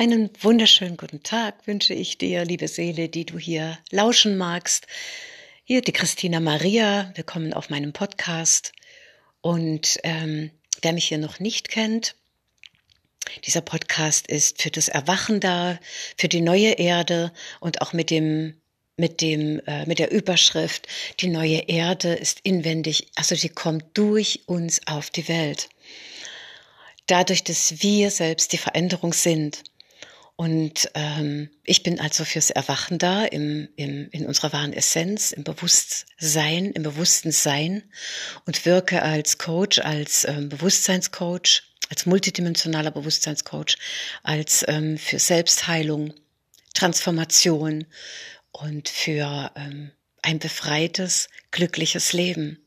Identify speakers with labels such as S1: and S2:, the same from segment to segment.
S1: Einen wunderschönen guten Tag wünsche ich dir, liebe Seele, die du hier lauschen magst. Hier die Christina Maria, willkommen auf meinem Podcast. Und ähm, wer mich hier noch nicht kennt, dieser Podcast ist für das Erwachen da, für die neue Erde und auch mit dem mit dem äh, mit der Überschrift die neue Erde ist inwendig, also sie kommt durch uns auf die Welt. Dadurch, dass wir selbst die Veränderung sind. Und ähm, ich bin also fürs Erwachen da, im, im, in unserer wahren Essenz, im Bewusstsein, im bewussten Sein und wirke als Coach, als ähm, Bewusstseinscoach, als multidimensionaler Bewusstseinscoach, als ähm, für Selbstheilung, Transformation und für ähm, ein befreites, glückliches Leben.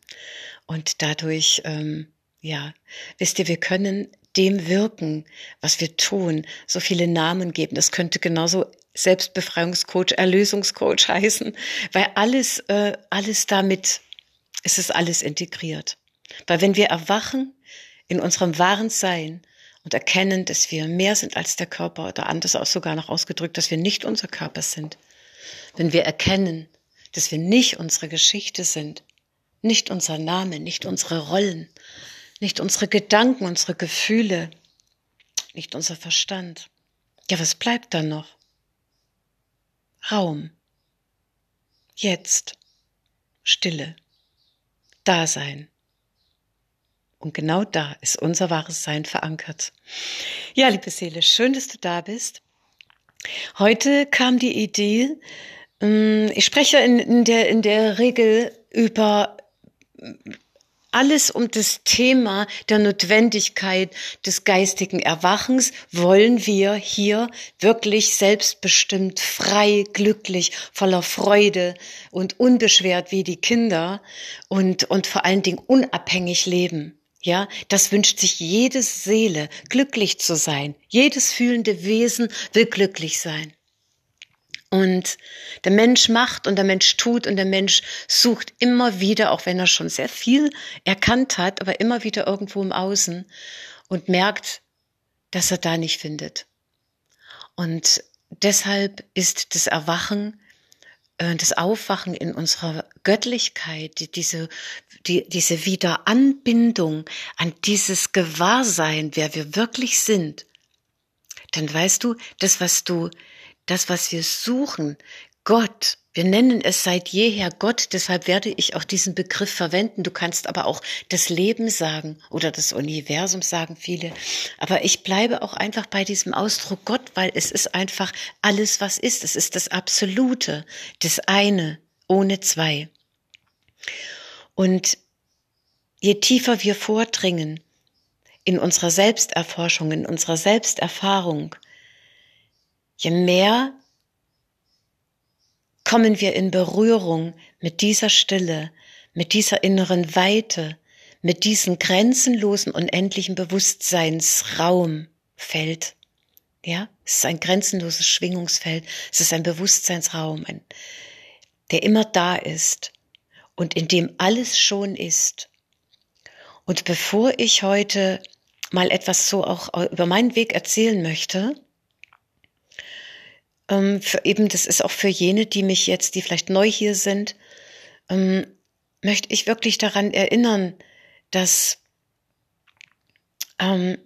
S1: Und dadurch, ähm, ja, wisst ihr, wir können dem wirken, was wir tun, so viele Namen geben. Das könnte genauso Selbstbefreiungscoach, Erlösungscoach heißen, weil alles, äh, alles damit, es ist alles integriert. Weil wenn wir erwachen in unserem wahren Sein und erkennen, dass wir mehr sind als der Körper oder anders auch sogar noch ausgedrückt, dass wir nicht unser Körper sind, wenn wir erkennen, dass wir nicht unsere Geschichte sind, nicht unser Name, nicht unsere Rollen, nicht unsere Gedanken, unsere Gefühle, nicht unser Verstand. Ja, was bleibt dann noch? Raum. Jetzt. Stille. Dasein. Und genau da ist unser wahres Sein verankert. Ja, liebe Seele, schön, dass du da bist. Heute kam die Idee, ähm, ich spreche in, der, in der Regel über alles um das Thema der Notwendigkeit des geistigen Erwachens wollen wir hier wirklich selbstbestimmt, frei, glücklich, voller Freude und unbeschwert wie die Kinder und, und vor allen Dingen unabhängig leben. Ja, das wünscht sich jede Seele, glücklich zu sein. Jedes fühlende Wesen will glücklich sein. Und der Mensch macht und der Mensch tut und der Mensch sucht immer wieder, auch wenn er schon sehr viel erkannt hat, aber immer wieder irgendwo im Außen und merkt, dass er da nicht findet. Und deshalb ist das Erwachen, äh, das Aufwachen in unserer Göttlichkeit, diese, die, diese Wiederanbindung an dieses Gewahrsein, wer wir wirklich sind, dann weißt du, das, was du das, was wir suchen, Gott, wir nennen es seit jeher Gott, deshalb werde ich auch diesen Begriff verwenden. Du kannst aber auch das Leben sagen oder das Universum sagen viele. Aber ich bleibe auch einfach bei diesem Ausdruck Gott, weil es ist einfach alles, was ist. Es ist das Absolute, das eine, ohne zwei. Und je tiefer wir vordringen in unserer Selbsterforschung, in unserer Selbsterfahrung, je mehr kommen wir in Berührung mit dieser Stille, mit dieser inneren Weite, mit diesem grenzenlosen, unendlichen Bewusstseinsraumfeld. Ja, es ist ein grenzenloses Schwingungsfeld, es ist ein Bewusstseinsraum, ein, der immer da ist und in dem alles schon ist. Und bevor ich heute mal etwas so auch über meinen Weg erzählen möchte, ähm, eben, das ist auch für jene, die mich jetzt, die vielleicht neu hier sind, ähm, möchte ich wirklich daran erinnern, dass ähm,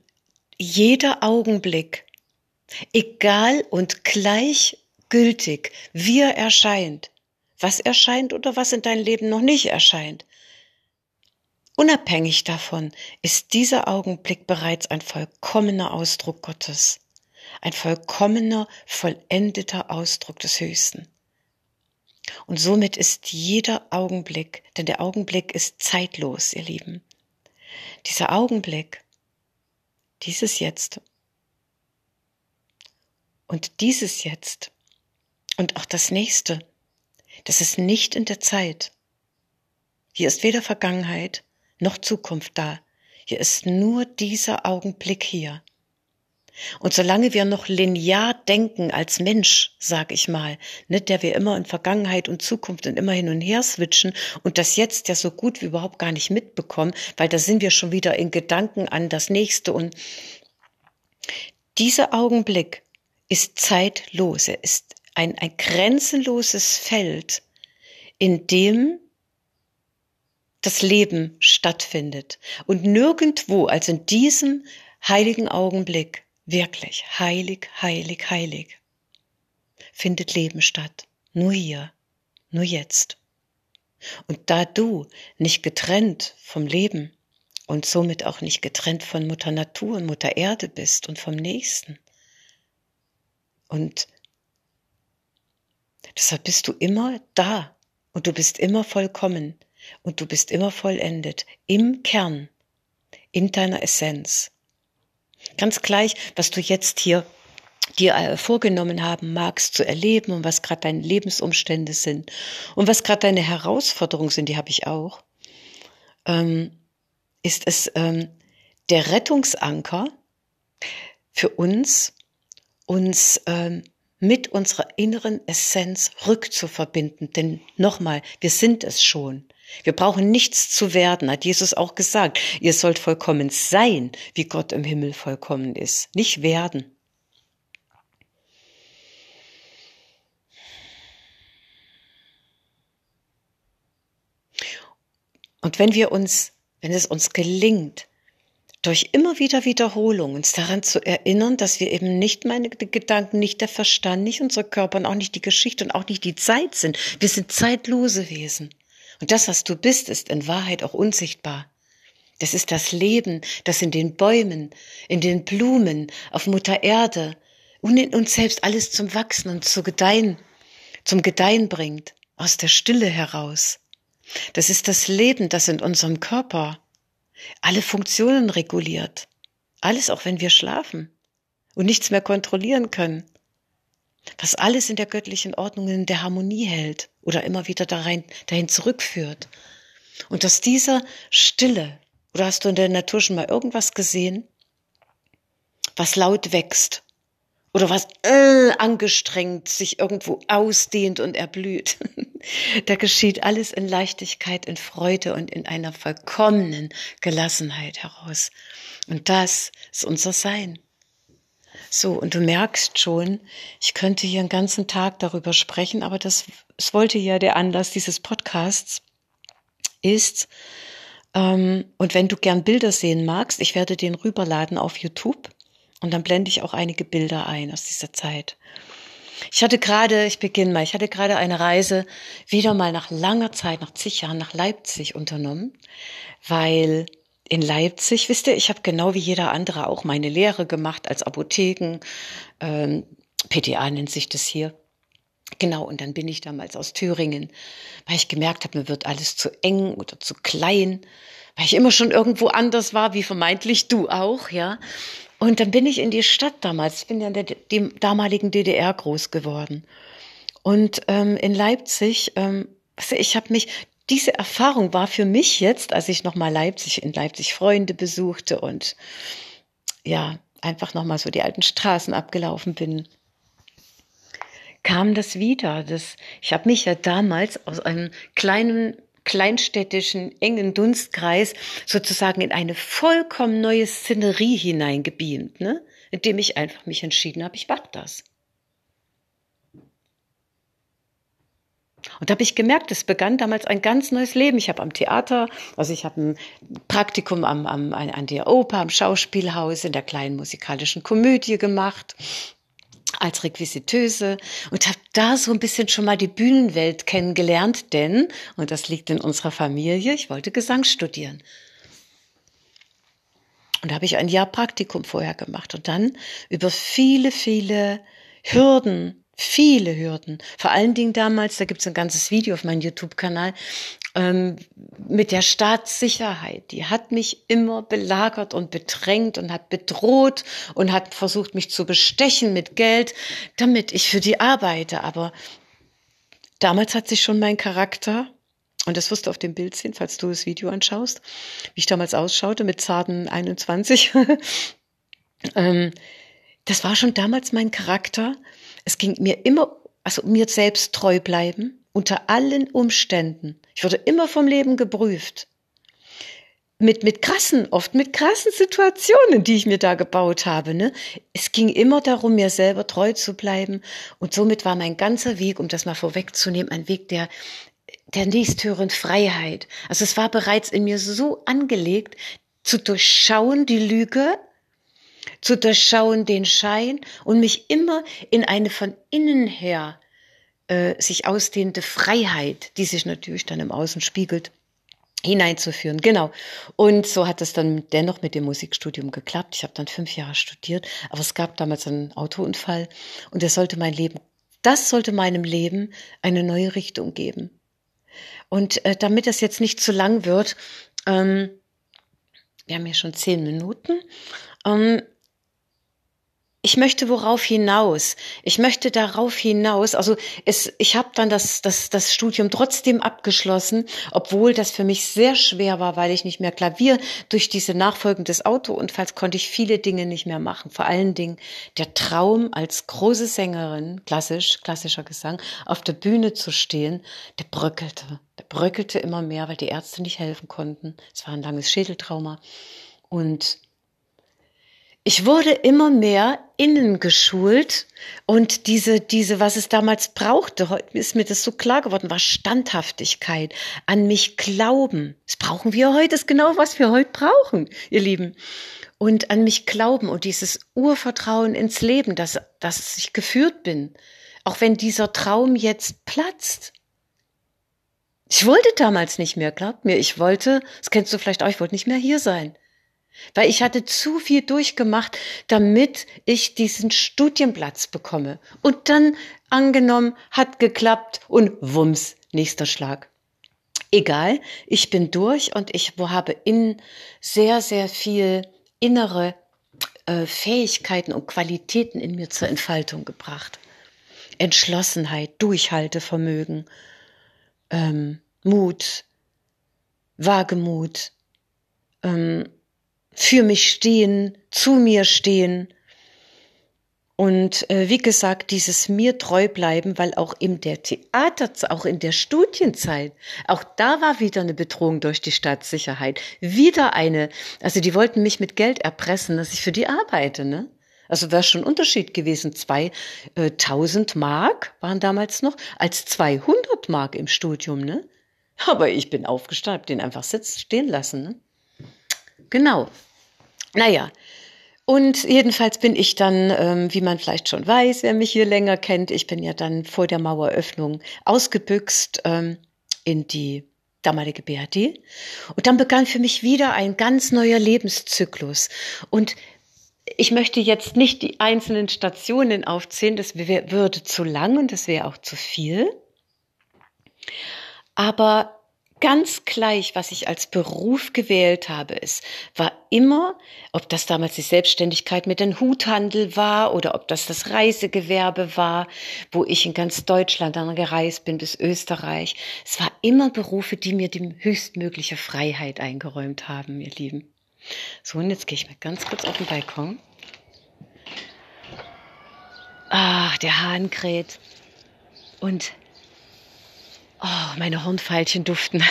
S1: jeder Augenblick, egal und gleichgültig, wie er erscheint, was erscheint oder was in deinem Leben noch nicht erscheint, unabhängig davon ist dieser Augenblick bereits ein vollkommener Ausdruck Gottes ein vollkommener, vollendeter Ausdruck des Höchsten. Und somit ist jeder Augenblick, denn der Augenblick ist zeitlos, ihr Lieben. Dieser Augenblick, dieses Jetzt und dieses Jetzt und auch das nächste, das ist nicht in der Zeit. Hier ist weder Vergangenheit noch Zukunft da. Hier ist nur dieser Augenblick hier. Und solange wir noch linear denken als Mensch, sag ich mal, ne, der wir immer in Vergangenheit und Zukunft und immer hin und her switchen und das jetzt ja so gut wie überhaupt gar nicht mitbekommen, weil da sind wir schon wieder in Gedanken an das nächste und dieser Augenblick ist zeitlos, er ist ein, ein grenzenloses Feld, in dem das Leben stattfindet. Und nirgendwo, also in diesem heiligen Augenblick, wirklich heilig, heilig, heilig, findet Leben statt. Nur hier, nur jetzt. Und da du nicht getrennt vom Leben und somit auch nicht getrennt von Mutter Natur und Mutter Erde bist und vom Nächsten, und deshalb bist du immer da. Und du bist immer vollkommen. Und du bist immer vollendet. Im Kern, in deiner Essenz. Ganz gleich, was du jetzt hier dir äh, vorgenommen haben magst zu erleben und was gerade deine Lebensumstände sind und was gerade deine Herausforderungen sind, die habe ich auch, ähm, ist es ähm, der Rettungsanker für uns, uns ähm, mit unserer inneren Essenz rückzuverbinden. Denn nochmal, wir sind es schon. Wir brauchen nichts zu werden, hat Jesus auch gesagt. Ihr sollt vollkommen sein, wie Gott im Himmel vollkommen ist, nicht werden. Und wenn wir uns, wenn es uns gelingt, durch immer wieder Wiederholung uns daran zu erinnern, dass wir eben nicht meine Gedanken, nicht der Verstand, nicht unser Körper und auch nicht die Geschichte und auch nicht die Zeit sind. Wir sind zeitlose Wesen. Und das, was du bist, ist in Wahrheit auch unsichtbar. Das ist das Leben, das in den Bäumen, in den Blumen, auf Mutter Erde und in uns selbst alles zum Wachsen und zu gedeihen, zum Gedeihen bringt, aus der Stille heraus. Das ist das Leben, das in unserem Körper alle Funktionen reguliert. Alles, auch wenn wir schlafen und nichts mehr kontrollieren können. Was alles in der göttlichen Ordnung in der Harmonie hält oder immer wieder dahin, dahin zurückführt. Und dass dieser Stille, oder hast du in der Natur schon mal irgendwas gesehen, was laut wächst oder was äh, angestrengt sich irgendwo ausdehnt und erblüht. da geschieht alles in Leichtigkeit, in Freude und in einer vollkommenen Gelassenheit heraus. Und das ist unser Sein. So, und du merkst schon, ich könnte hier einen ganzen Tag darüber sprechen, aber das, es wollte ja der Anlass dieses Podcasts ist, ähm, und wenn du gern Bilder sehen magst, ich werde den rüberladen auf YouTube und dann blende ich auch einige Bilder ein aus dieser Zeit. Ich hatte gerade, ich beginne mal, ich hatte gerade eine Reise wieder mal nach langer Zeit, nach zig Jahren nach Leipzig unternommen, weil in Leipzig, wisst ihr, ich habe genau wie jeder andere auch meine Lehre gemacht als Apotheken, ähm, PTA nennt sich das hier. Genau, und dann bin ich damals aus Thüringen, weil ich gemerkt habe, mir wird alles zu eng oder zu klein, weil ich immer schon irgendwo anders war, wie vermeintlich du auch, ja. Und dann bin ich in die Stadt damals, ich bin ja in der dem damaligen DDR groß geworden. Und ähm, in Leipzig, ähm, ich habe mich, diese Erfahrung war für mich jetzt, als ich nochmal Leipzig, in Leipzig Freunde besuchte und ja, einfach nochmal so die alten Straßen abgelaufen bin, kam das wieder. Das, ich habe mich ja damals aus einem kleinen kleinstädtischen, engen Dunstkreis sozusagen in eine vollkommen neue Szenerie hineingebeamt, ne? indem ich einfach mich entschieden habe, ich mache das. Und da habe ich gemerkt, es begann damals ein ganz neues Leben. Ich habe am Theater, also ich habe ein Praktikum am, am, an der Oper, am Schauspielhaus, in der kleinen musikalischen Komödie gemacht als Requisiteuse und habe da so ein bisschen schon mal die Bühnenwelt kennengelernt, denn, und das liegt in unserer Familie, ich wollte Gesang studieren. Und da habe ich ein Jahr Praktikum vorher gemacht und dann über viele, viele Hürden, viele Hürden, vor allen Dingen damals, da gibt es ein ganzes Video auf meinem YouTube-Kanal, ähm, mit der Staatssicherheit. Die hat mich immer belagert und bedrängt und hat bedroht und hat versucht, mich zu bestechen mit Geld, damit ich für die arbeite. Aber damals hat sich schon mein Charakter, und das wirst du auf dem Bild sehen, falls du das Video anschaust, wie ich damals ausschaute mit zarten 21. ähm, das war schon damals mein Charakter. Es ging mir immer, also mir selbst treu bleiben, unter allen Umständen. Ich wurde immer vom Leben geprüft. mit, mit krassen, oft mit krassen Situationen, die ich mir da gebaut habe. Ne? Es ging immer darum, mir selber treu zu bleiben. Und somit war mein ganzer Weg, um das mal vorwegzunehmen, ein Weg der, der nächsthöheren Freiheit. Also es war bereits in mir so angelegt, zu durchschauen die Lüge, zu durchschauen den Schein und mich immer in eine von innen her äh, sich ausdehnende Freiheit, die sich natürlich dann im Außen spiegelt, hineinzuführen. Genau. Und so hat es dann dennoch mit dem Musikstudium geklappt. Ich habe dann fünf Jahre studiert, aber es gab damals einen Autounfall und das sollte mein Leben, das sollte meinem Leben eine neue Richtung geben. Und äh, damit das jetzt nicht zu lang wird, ähm, wir haben hier schon zehn Minuten, ähm, ich möchte worauf hinaus. Ich möchte darauf hinaus. Also es, ich habe dann das, das, das Studium trotzdem abgeschlossen, obwohl das für mich sehr schwer war, weil ich nicht mehr Klavier durch diese Nachfolgen des Autounfalls konnte ich viele Dinge nicht mehr machen. Vor allen Dingen der Traum als große Sängerin, klassisch, klassischer Gesang, auf der Bühne zu stehen, der bröckelte. Der bröckelte immer mehr, weil die Ärzte nicht helfen konnten. Es war ein langes Schädeltrauma. Und ich wurde immer mehr innen geschult und diese, diese, was es damals brauchte, heute ist mir das so klar geworden, war Standhaftigkeit, an mich glauben. Das brauchen wir heute, das ist genau, was wir heute brauchen, ihr Lieben. Und an mich glauben und dieses Urvertrauen ins Leben, dass, dass ich geführt bin. Auch wenn dieser Traum jetzt platzt. Ich wollte damals nicht mehr, glaubt mir, ich wollte, das kennst du vielleicht auch, ich wollte nicht mehr hier sein. Weil ich hatte zu viel durchgemacht, damit ich diesen Studienplatz bekomme. Und dann angenommen, hat geklappt und wumms, nächster Schlag. Egal, ich bin durch und ich habe in sehr, sehr viel innere äh, Fähigkeiten und Qualitäten in mir zur Entfaltung gebracht. Entschlossenheit, Durchhaltevermögen, ähm, Mut, Wagemut, ähm, für mich stehen, zu mir stehen. Und äh, wie gesagt, dieses mir treu bleiben, weil auch in der Theater, auch in der Studienzeit, auch da war wieder eine Bedrohung durch die Staatssicherheit. Wieder eine, also die wollten mich mit Geld erpressen, dass ich für die arbeite, ne? Also wäre schon ein Unterschied gewesen. 2000 äh, Mark waren damals noch, als 200 Mark im Studium, ne? Aber ich bin aufgestanden, den einfach sitzen, stehen lassen, ne? Genau. Naja, und jedenfalls bin ich dann, ähm, wie man vielleicht schon weiß, wer mich hier länger kennt, ich bin ja dann vor der Maueröffnung ausgebüxt ähm, in die damalige BRD. Und dann begann für mich wieder ein ganz neuer Lebenszyklus. Und ich möchte jetzt nicht die einzelnen Stationen aufzählen, das würde zu lang und das wäre auch zu viel. Aber ganz gleich, was ich als Beruf gewählt habe. Es war immer, ob das damals die Selbstständigkeit mit dem Huthandel war oder ob das das Reisegewerbe war, wo ich in ganz Deutschland dann gereist bin bis Österreich. Es war immer Berufe, die mir die höchstmögliche Freiheit eingeräumt haben, ihr Lieben. So, und jetzt gehe ich mal ganz kurz auf den Balkon. Ach, der Hahn kräht. Und Oh, meine Hornfeilchen duften.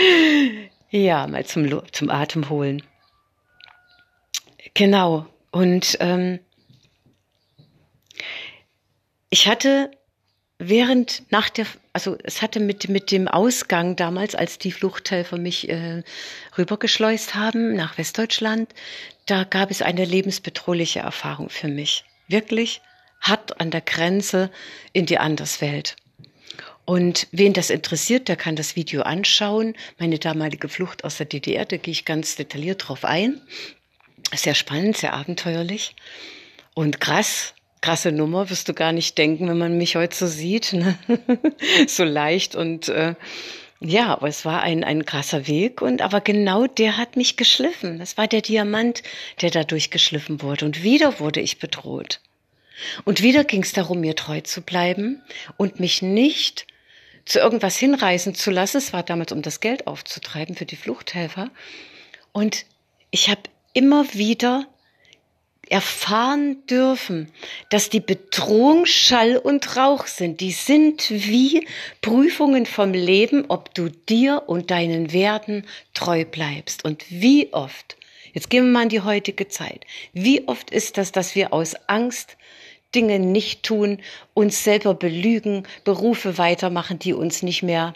S1: ja, mal zum, zum Atem holen. Genau. Und ähm, ich hatte während nach der, also es hatte mit mit dem Ausgang damals, als die Fluchthelfer mich äh, rübergeschleust haben nach Westdeutschland, da gab es eine lebensbedrohliche Erfahrung für mich. Wirklich hart an der Grenze in die Anderswelt. Und wen das interessiert, der kann das Video anschauen. Meine damalige Flucht aus der DDR, da gehe ich ganz detailliert drauf ein. Sehr spannend, sehr abenteuerlich und krass. Krasse Nummer, wirst du gar nicht denken, wenn man mich heute so sieht. Ne? so leicht und äh, ja, aber es war ein, ein krasser Weg und aber genau der hat mich geschliffen. Das war der Diamant, der dadurch geschliffen wurde. Und wieder wurde ich bedroht. Und wieder ging es darum, mir treu zu bleiben und mich nicht zu irgendwas hinreißen zu lassen. Es war damals, um das Geld aufzutreiben für die Fluchthelfer. Und ich habe immer wieder erfahren dürfen, dass die Bedrohung Schall und Rauch sind. Die sind wie Prüfungen vom Leben, ob du dir und deinen Werten treu bleibst. Und wie oft, jetzt gehen wir mal in die heutige Zeit, wie oft ist das, dass wir aus Angst Dinge nicht tun, uns selber belügen, Berufe weitermachen, die uns nicht mehr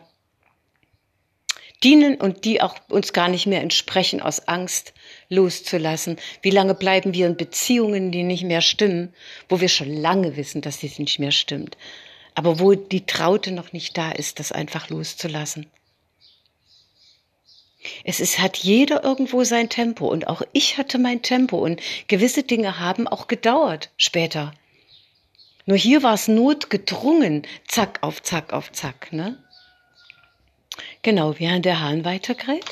S1: dienen und die auch uns gar nicht mehr entsprechen, aus Angst loszulassen. Wie lange bleiben wir in Beziehungen, die nicht mehr stimmen, wo wir schon lange wissen, dass sie nicht mehr stimmt, aber wo die Traute noch nicht da ist, das einfach loszulassen. Es ist, hat jeder irgendwo sein Tempo und auch ich hatte mein Tempo und gewisse Dinge haben auch gedauert später. Nur hier war es notgedrungen, zack auf zack auf zack, ne? Genau, während der Hahn weiterkräht.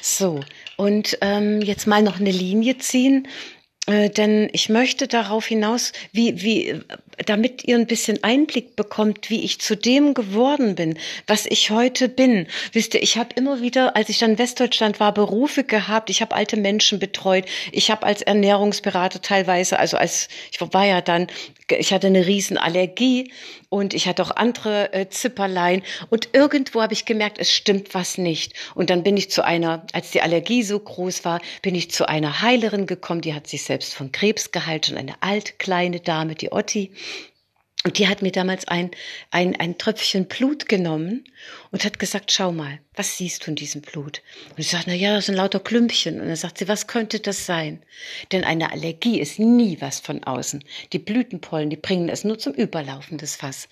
S1: So, und ähm, jetzt mal noch eine Linie ziehen äh, denn ich möchte darauf hinaus, wie, wie, damit ihr ein bisschen Einblick bekommt, wie ich zu dem geworden bin, was ich heute bin. Wisst ihr, ich habe immer wieder, als ich dann in Westdeutschland war, Berufe gehabt. Ich habe alte Menschen betreut. Ich habe als Ernährungsberater teilweise, also als ich war ja dann, ich hatte eine Riesenallergie und ich hatte auch andere äh, Zipperlein und irgendwo habe ich gemerkt, es stimmt was nicht. Und dann bin ich zu einer, als die Allergie so groß war, bin ich zu einer Heilerin gekommen, die hat sich selbst von Krebs geheilt, schon eine alte kleine Dame, die Otti. Und die hat mir damals ein, ein, ein Tröpfchen Blut genommen und hat gesagt, schau mal, was siehst du in diesem Blut? Und ich sage, na ja, das sind lauter Klümpchen. Und dann sagt sie, was könnte das sein? Denn eine Allergie ist nie was von außen. Die Blütenpollen, die bringen es nur zum Überlaufen des Fass.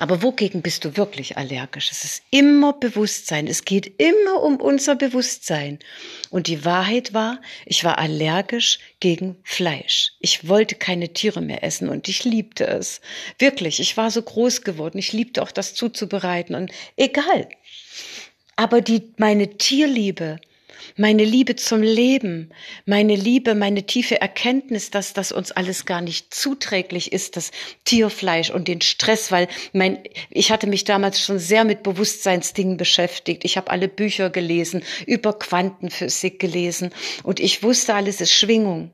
S1: Aber wogegen bist du wirklich allergisch? Es ist immer Bewusstsein. Es geht immer um unser Bewusstsein. Und die Wahrheit war, ich war allergisch gegen Fleisch. Ich wollte keine Tiere mehr essen und ich liebte es. Wirklich, ich war so groß geworden. Ich liebte auch das zuzubereiten und egal. Aber die, meine Tierliebe, meine Liebe zum Leben, meine Liebe, meine tiefe Erkenntnis, dass das uns alles gar nicht zuträglich ist, das Tierfleisch und den Stress, weil mein, ich hatte mich damals schon sehr mit Bewusstseinsdingen beschäftigt. Ich habe alle Bücher gelesen, über Quantenphysik gelesen und ich wusste, alles ist Schwingung.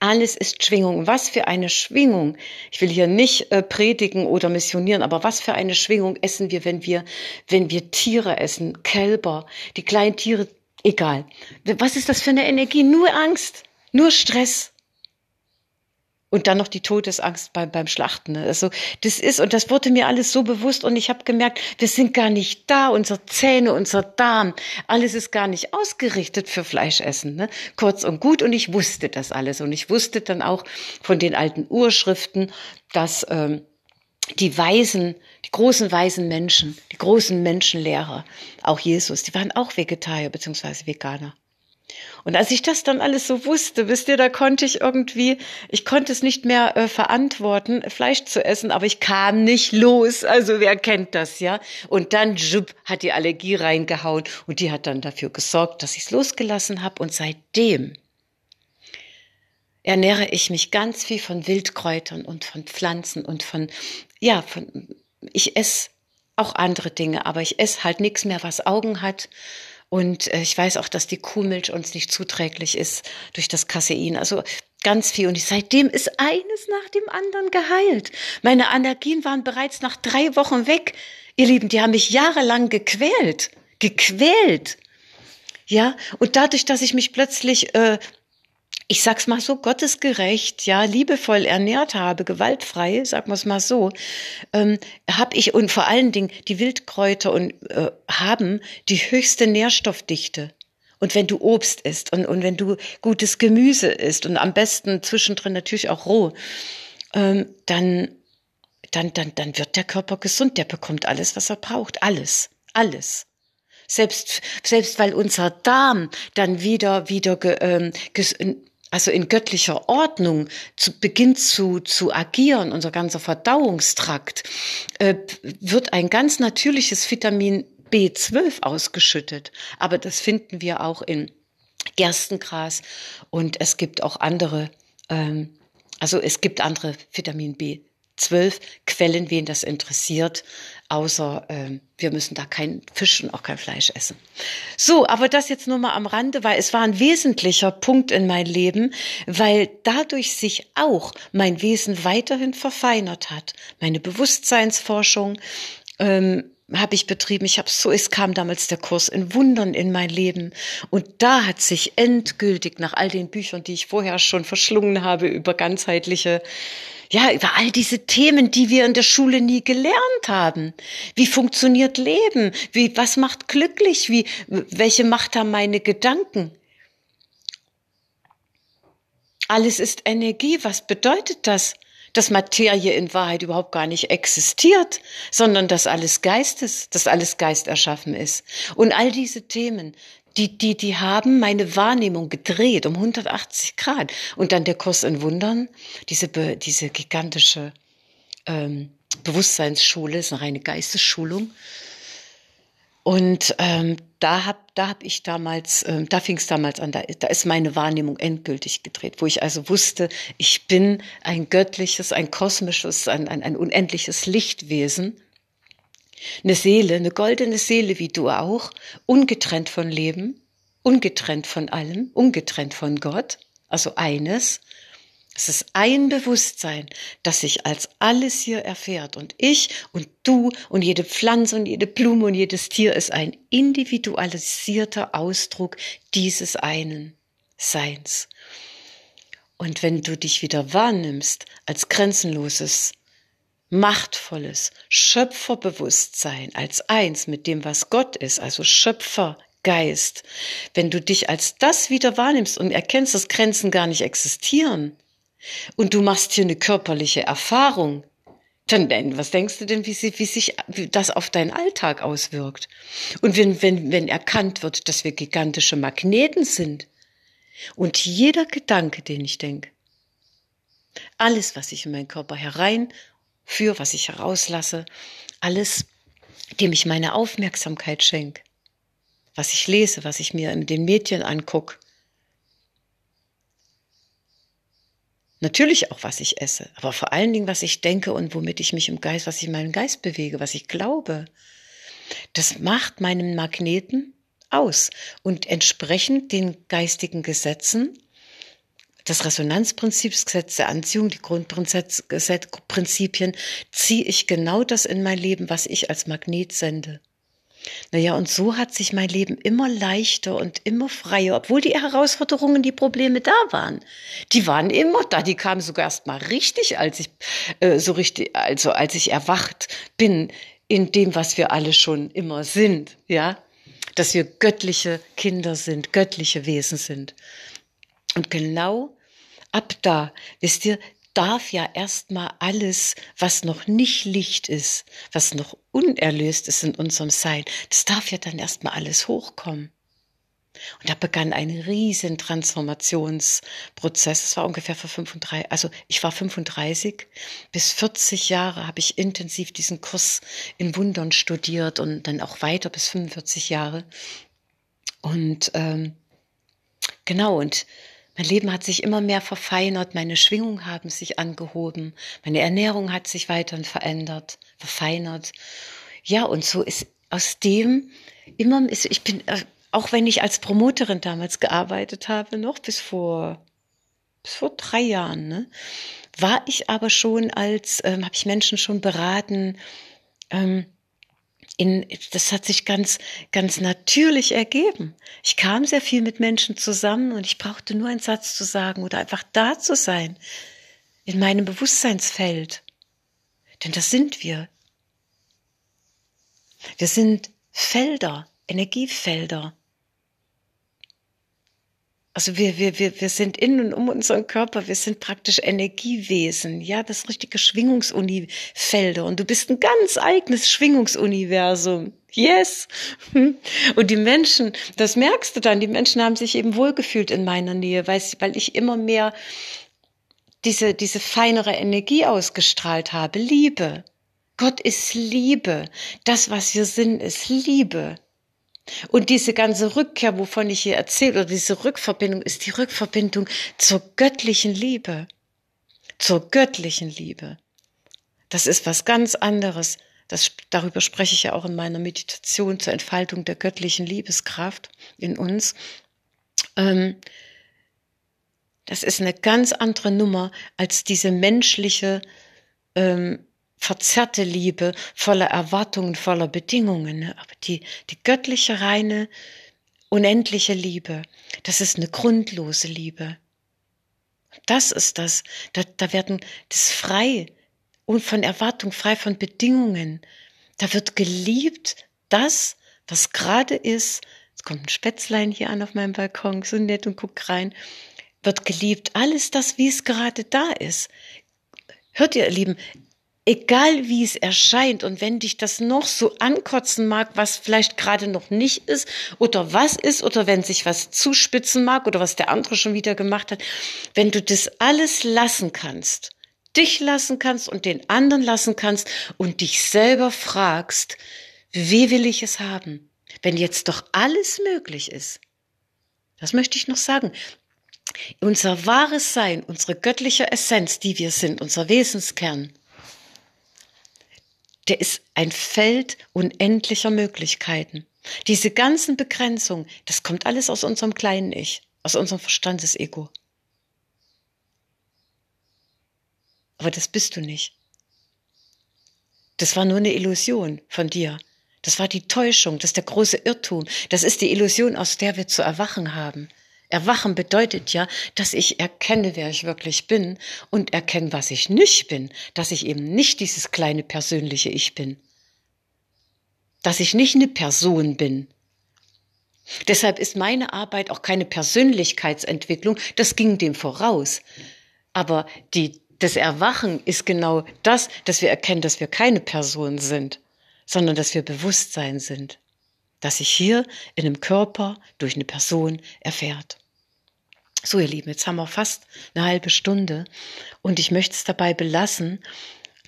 S1: Alles ist Schwingung. Was für eine Schwingung. Ich will hier nicht äh, predigen oder missionieren, aber was für eine Schwingung essen wir, wenn wir, wenn wir Tiere essen, Kälber, die kleinen Tiere, egal. Was ist das für eine Energie? Nur Angst, nur Stress. Und dann noch die Todesangst beim, beim Schlachten. Ne? Also das ist, und das wurde mir alles so bewusst und ich habe gemerkt, wir sind gar nicht da, unsere Zähne, unser Darm, alles ist gar nicht ausgerichtet für Fleischessen. Ne? Kurz und gut, und ich wusste das alles. Und ich wusste dann auch von den alten Urschriften, dass ähm, die Weisen, die großen weisen Menschen, die großen Menschenlehrer, auch Jesus, die waren auch Vegetarier beziehungsweise Veganer. Und als ich das dann alles so wusste, wisst ihr, da konnte ich irgendwie, ich konnte es nicht mehr äh, verantworten, Fleisch zu essen, aber ich kam nicht los. Also wer kennt das, ja? Und dann jupp, hat die Allergie reingehauen und die hat dann dafür gesorgt, dass ich es losgelassen habe. Und seitdem ernähre ich mich ganz viel von Wildkräutern und von Pflanzen und von, ja, von, ich esse auch andere Dinge, aber ich esse halt nichts mehr, was Augen hat und äh, ich weiß auch, dass die Kuhmilch uns nicht zuträglich ist durch das Casein. Also ganz viel. Und seitdem ist eines nach dem anderen geheilt. Meine Allergien waren bereits nach drei Wochen weg. Ihr Lieben, die haben mich jahrelang gequält. Gequält. Ja, und dadurch, dass ich mich plötzlich äh, ich sag's mal so, gottesgerecht, ja, liebevoll ernährt habe, gewaltfrei, sagen wir es mal so, ähm, habe ich und vor allen Dingen die Wildkräuter und äh, haben die höchste Nährstoffdichte. Und wenn du Obst isst und, und wenn du gutes Gemüse isst und am besten zwischendrin natürlich auch roh, ähm, dann, dann, dann, dann wird der Körper gesund, der bekommt alles, was er braucht. Alles, alles selbst selbst weil unser Darm dann wieder wieder ähm, also in göttlicher Ordnung zu, beginnt zu, zu agieren, unser ganzer Verdauungstrakt, äh, wird ein ganz natürliches Vitamin B12 ausgeschüttet. Aber das finden wir auch in Gerstengras und es gibt auch andere, ähm, also es gibt andere Vitamin B zwölf Quellen, wen das interessiert, außer äh, wir müssen da kein Fisch und auch kein Fleisch essen. So, aber das jetzt nur mal am Rande, weil es war ein wesentlicher Punkt in mein Leben, weil dadurch sich auch mein Wesen weiterhin verfeinert hat. Meine Bewusstseinsforschung, ähm, habe ich betrieben. Ich habe so, es kam damals der Kurs in Wundern in mein Leben und da hat sich endgültig nach all den Büchern, die ich vorher schon verschlungen habe über ganzheitliche ja, über all diese Themen, die wir in der Schule nie gelernt haben. Wie funktioniert Leben? Wie, was macht glücklich? Wie, welche Macht haben meine Gedanken? Alles ist Energie. Was bedeutet das? dass Materie in Wahrheit überhaupt gar nicht existiert, sondern dass alles Geist ist, dass alles Geist erschaffen ist. Und all diese Themen, die, die, die haben meine Wahrnehmung gedreht um 180 Grad. Und dann der Kurs in Wundern, diese, diese gigantische ähm, Bewusstseinsschule, ist eine reine Geistesschulung. Und ähm, da hab da hab ich damals, ähm, da fing es damals an, da, da ist meine Wahrnehmung endgültig gedreht, wo ich also wusste, ich bin ein göttliches, ein kosmisches, ein, ein, ein unendliches Lichtwesen. Eine Seele, eine goldene Seele wie du auch, ungetrennt von Leben, ungetrennt von allem, ungetrennt von Gott, also eines. Es ist ein Bewusstsein, das sich als alles hier erfährt. Und ich und du und jede Pflanze und jede Blume und jedes Tier ist ein individualisierter Ausdruck dieses einen Seins. Und wenn du dich wieder wahrnimmst als grenzenloses, machtvolles Schöpferbewusstsein, als eins mit dem, was Gott ist, also Schöpfergeist, wenn du dich als das wieder wahrnimmst und erkennst, dass Grenzen gar nicht existieren, und du machst hier eine körperliche Erfahrung, dann was denkst du denn, wie, sie, wie sich wie das auf deinen Alltag auswirkt? Und wenn, wenn, wenn erkannt wird, dass wir gigantische Magneten sind und jeder Gedanke, den ich denke, alles, was ich in meinen Körper hereinführe, was ich herauslasse, alles, dem ich meine Aufmerksamkeit schenke, was ich lese, was ich mir in den Medien angucke, Natürlich auch, was ich esse, aber vor allen Dingen, was ich denke und womit ich mich im Geist, was ich in meinem Geist bewege, was ich glaube. Das macht meinen Magneten aus. Und entsprechend den geistigen Gesetzen, das Resonanzprinzip, das Gesetz der Anziehung, die Grundprinzipien, ziehe ich genau das in mein Leben, was ich als Magnet sende. Naja, und so hat sich mein Leben immer leichter und immer freier, obwohl die Herausforderungen, die Probleme da waren. Die waren immer da, die kamen sogar erst mal richtig, als ich äh, so richtig, also als ich erwacht bin in dem, was wir alle schon immer sind, ja, dass wir göttliche Kinder sind, göttliche Wesen sind. Und genau ab da, wisst ihr, darf ja erstmal alles, was noch nicht Licht ist, was noch unerlöst ist in unserem Sein, das darf ja dann erstmal alles hochkommen. Und da begann ein riesen Transformationsprozess. Es war ungefähr vor 35, also ich war 35, bis 40 Jahre habe ich intensiv diesen Kurs in Wundern studiert und dann auch weiter bis 45 Jahre. Und ähm, genau, und mein Leben hat sich immer mehr verfeinert, meine Schwingungen haben sich angehoben, meine Ernährung hat sich weiterhin verändert, verfeinert. Ja, und so ist aus dem immer, ich bin, äh, auch wenn ich als Promoterin damals gearbeitet habe, noch bis vor, bis vor drei Jahren, ne, war ich aber schon als, ähm, habe ich Menschen schon beraten, ähm, in, das hat sich ganz, ganz natürlich ergeben. Ich kam sehr viel mit Menschen zusammen und ich brauchte nur einen Satz zu sagen oder einfach da zu sein, in meinem Bewusstseinsfeld. Denn das sind wir. Wir sind Felder, Energiefelder. Also wir, wir, wir, wir sind in und um unseren Körper, wir sind praktisch Energiewesen, ja, das richtige Schwingungsunifelder. Und du bist ein ganz eigenes Schwingungsuniversum. Yes. Und die Menschen, das merkst du dann, die Menschen haben sich eben wohlgefühlt in meiner Nähe, weil, ich immer mehr diese, diese feinere Energie ausgestrahlt habe. Liebe. Gott ist Liebe. Das, was wir sind, ist Liebe. Und diese ganze Rückkehr, wovon ich hier erzähle, oder diese Rückverbindung, ist die Rückverbindung zur göttlichen Liebe. Zur göttlichen Liebe. Das ist was ganz anderes. Das, darüber spreche ich ja auch in meiner Meditation zur Entfaltung der göttlichen Liebeskraft in uns. Ähm, das ist eine ganz andere Nummer als diese menschliche, ähm, verzerrte Liebe voller Erwartungen, voller Bedingungen. Ne? Aber die, die göttliche, reine, unendliche Liebe, das ist eine grundlose Liebe. Das ist das. Da, da werden das frei und von Erwartung, frei von Bedingungen. Da wird geliebt das, was gerade ist. Es kommt ein Spätzlein hier an auf meinem Balkon, so nett und guckt rein. Wird geliebt alles das, wie es gerade da ist. Hört ihr, ihr Lieben, egal wie es erscheint und wenn dich das noch so ankotzen mag, was vielleicht gerade noch nicht ist oder was ist oder wenn sich was zuspitzen mag oder was der andere schon wieder gemacht hat, wenn du das alles lassen kannst, dich lassen kannst und den anderen lassen kannst und dich selber fragst, wie will ich es haben, wenn jetzt doch alles möglich ist. Das möchte ich noch sagen. Unser wahres Sein, unsere göttliche Essenz, die wir sind, unser Wesenskern, der ist ein Feld unendlicher Möglichkeiten. Diese ganzen Begrenzungen, das kommt alles aus unserem kleinen Ich, aus unserem Verstandesego. Aber das bist du nicht. Das war nur eine Illusion von dir. Das war die Täuschung, das ist der große Irrtum. Das ist die Illusion, aus der wir zu erwachen haben. Erwachen bedeutet ja, dass ich erkenne, wer ich wirklich bin und erkenne, was ich nicht bin, dass ich eben nicht dieses kleine persönliche Ich bin, dass ich nicht eine Person bin. Deshalb ist meine Arbeit auch keine Persönlichkeitsentwicklung, das ging dem voraus. Aber die, das Erwachen ist genau das, dass wir erkennen, dass wir keine Person sind, sondern dass wir Bewusstsein sind das sich hier in einem Körper durch eine Person erfährt. So, ihr Lieben, jetzt haben wir fast eine halbe Stunde und ich möchte es dabei belassen.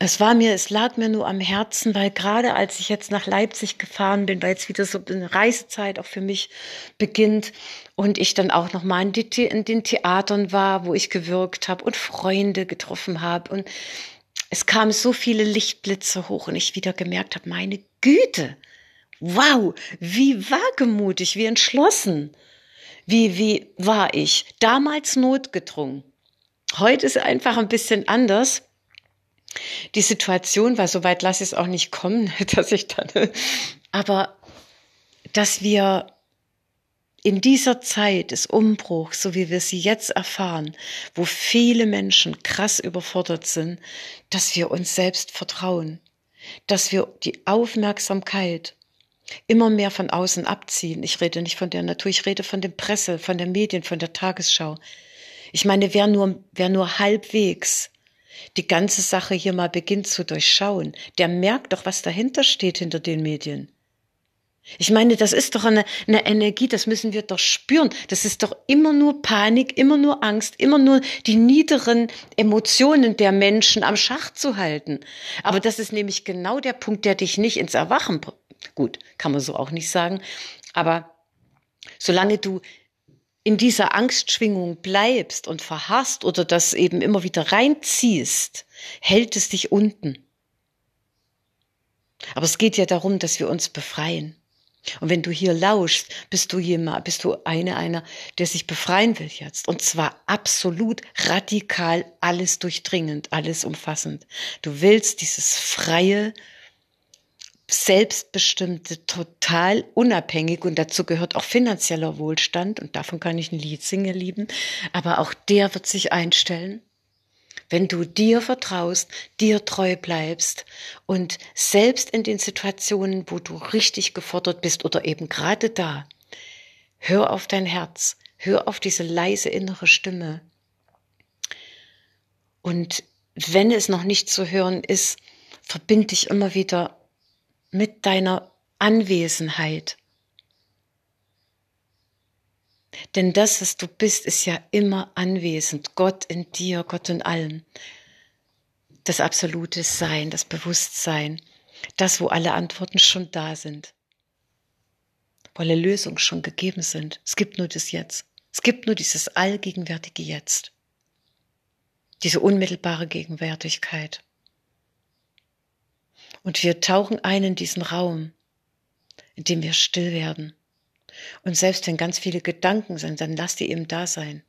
S1: Es war mir, es lag mir nur am Herzen, weil gerade als ich jetzt nach Leipzig gefahren bin, weil jetzt wieder so eine Reisezeit auch für mich beginnt und ich dann auch nochmal in, die, in den Theatern war, wo ich gewirkt habe und Freunde getroffen habe und es kamen so viele Lichtblitze hoch und ich wieder gemerkt habe, meine Güte, Wow, wie wagemutig, wie entschlossen. Wie, wie war ich? Damals notgedrungen. Heute ist einfach ein bisschen anders. Die Situation, weil so weit lasse ich es auch nicht kommen, dass ich dann, aber dass wir in dieser Zeit des Umbruchs, so wie wir sie jetzt erfahren, wo viele Menschen krass überfordert sind, dass wir uns selbst vertrauen, dass wir die Aufmerksamkeit immer mehr von außen abziehen. Ich rede nicht von der Natur, ich rede von der Presse, von der Medien, von der Tagesschau. Ich meine, wer nur, wer nur halbwegs die ganze Sache hier mal beginnt zu durchschauen, der merkt doch, was dahinter steht hinter den Medien. Ich meine, das ist doch eine, eine Energie, das müssen wir doch spüren. Das ist doch immer nur Panik, immer nur Angst, immer nur die niederen Emotionen der Menschen am Schach zu halten. Aber das ist nämlich genau der Punkt, der dich nicht ins Erwachen Gut, kann man so auch nicht sagen. Aber solange du in dieser Angstschwingung bleibst und verharrst oder das eben immer wieder reinziehst, hält es dich unten. Aber es geht ja darum, dass wir uns befreien. Und wenn du hier lauschst, bist du jemand, bist du eine, einer, der sich befreien will jetzt. Und zwar absolut radikal, alles durchdringend, alles umfassend. Du willst dieses freie, selbstbestimmte, total unabhängig und dazu gehört auch finanzieller Wohlstand und davon kann ich ein Lied singen, lieben, aber auch der wird sich einstellen, wenn du dir vertraust, dir treu bleibst und selbst in den Situationen, wo du richtig gefordert bist oder eben gerade da, hör auf dein Herz, hör auf diese leise innere Stimme. Und wenn es noch nicht zu hören ist, verbind dich immer wieder mit deiner Anwesenheit. Denn das, was du bist, ist ja immer anwesend. Gott in dir, Gott in allem. Das absolute Sein, das Bewusstsein, das, wo alle Antworten schon da sind. Wo alle Lösungen schon gegeben sind. Es gibt nur das Jetzt. Es gibt nur dieses allgegenwärtige Jetzt. Diese unmittelbare Gegenwärtigkeit. Und wir tauchen ein in diesen Raum, in dem wir still werden. Und selbst wenn ganz viele Gedanken sind, dann lass die eben da sein.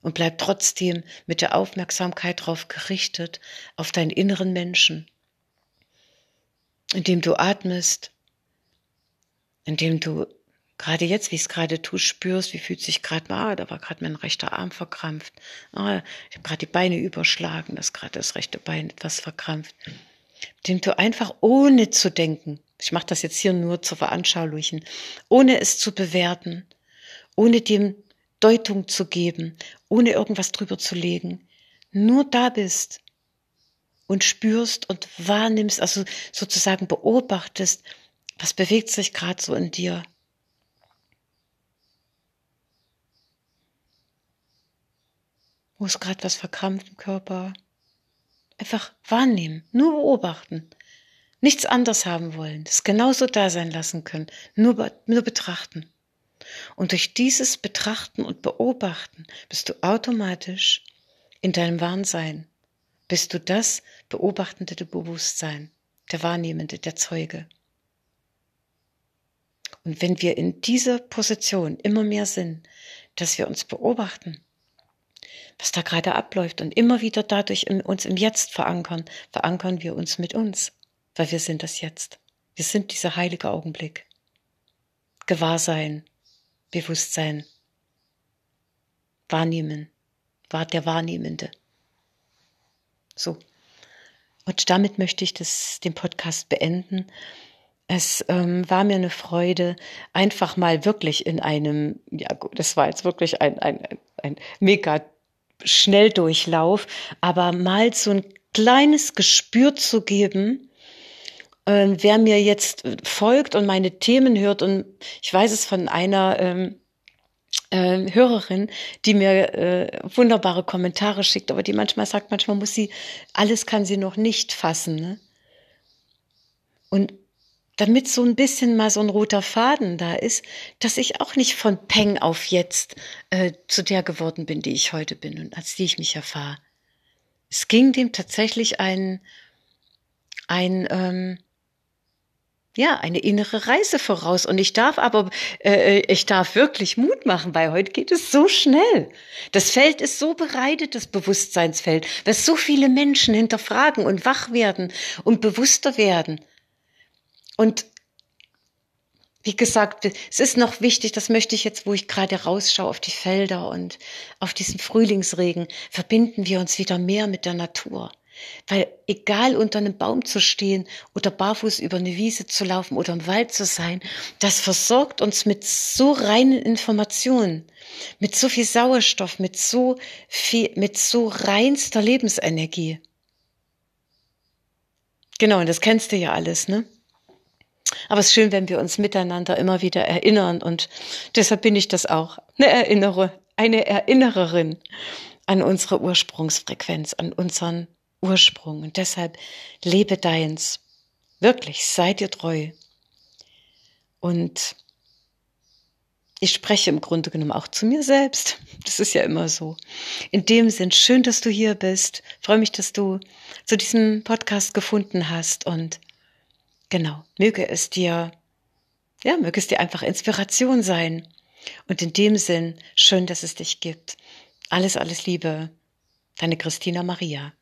S1: Und bleib trotzdem mit der Aufmerksamkeit darauf gerichtet, auf deinen inneren Menschen, indem du atmest, indem du gerade jetzt, wie ich es gerade tue, spürst, wie fühlt sich gerade, ah, da war gerade mein rechter Arm verkrampft, ah, ich habe gerade die Beine überschlagen, das gerade das rechte Bein etwas verkrampft. Indem du einfach ohne zu denken, ich mache das jetzt hier nur zur Veranschaulichen, ohne es zu bewerten, ohne dem Deutung zu geben, ohne irgendwas drüber zu legen, nur da bist und spürst und wahrnimmst, also sozusagen beobachtest, was bewegt sich gerade so in dir. Wo ist gerade was verkrampft im Körper? Einfach wahrnehmen, nur beobachten. Nichts anders haben wollen, das genauso da sein lassen können, nur, nur betrachten. Und durch dieses Betrachten und Beobachten bist du automatisch in deinem Wahnsein, bist du das beobachtende Bewusstsein, der Wahrnehmende, der Zeuge. Und wenn wir in dieser Position immer mehr sind, dass wir uns beobachten, was da gerade abläuft und immer wieder dadurch uns im Jetzt verankern, verankern wir uns mit uns, weil wir sind das Jetzt. Wir sind dieser heilige Augenblick. Gewahrsein, Bewusstsein, Wahrnehmen, war der Wahrnehmende. So. Und damit möchte ich das, den Podcast beenden. Es ähm, war mir eine Freude, einfach mal wirklich in einem, ja gut, das war jetzt wirklich ein, ein, ein mega Schnelldurchlauf, aber mal so ein kleines Gespür zu geben, äh, wer mir jetzt folgt und meine Themen hört, und ich weiß es von einer ähm, äh, Hörerin, die mir äh, wunderbare Kommentare schickt, aber die manchmal sagt, manchmal muss sie, alles kann sie noch nicht fassen. Ne? Und damit so ein bisschen mal so ein roter Faden da ist, dass ich auch nicht von Peng auf jetzt äh, zu der geworden bin, die ich heute bin und als die ich mich erfahre. Es ging dem tatsächlich ein, ein ähm, ja, eine innere Reise voraus. Und ich darf aber, äh, ich darf wirklich Mut machen, weil heute geht es so schnell. Das Feld ist so bereitet, das Bewusstseinsfeld, dass so viele Menschen hinterfragen und wach werden und bewusster werden. Und wie gesagt, es ist noch wichtig, das möchte ich jetzt, wo ich gerade rausschaue auf die Felder und auf diesen Frühlingsregen, verbinden wir uns wieder mehr mit der Natur. Weil egal unter einem Baum zu stehen oder barfuß über eine Wiese zu laufen oder im Wald zu sein, das versorgt uns mit so reinen Informationen, mit so viel Sauerstoff, mit so viel, mit so reinster Lebensenergie. Genau, und das kennst du ja alles, ne? Aber es ist schön, wenn wir uns miteinander immer wieder erinnern und deshalb bin ich das auch. Eine Erinnere, eine Erinnererin an unsere Ursprungsfrequenz, an unseren Ursprung. Und deshalb lebe deins. Wirklich, sei dir treu. Und ich spreche im Grunde genommen auch zu mir selbst. Das ist ja immer so. In dem Sinn, schön, dass du hier bist. Ich freue mich, dass du zu diesem Podcast gefunden hast. Und genau, möge es dir, ja, möge es dir einfach Inspiration sein. Und in dem Sinn, schön, dass es dich gibt. Alles, alles Liebe. Deine Christina Maria.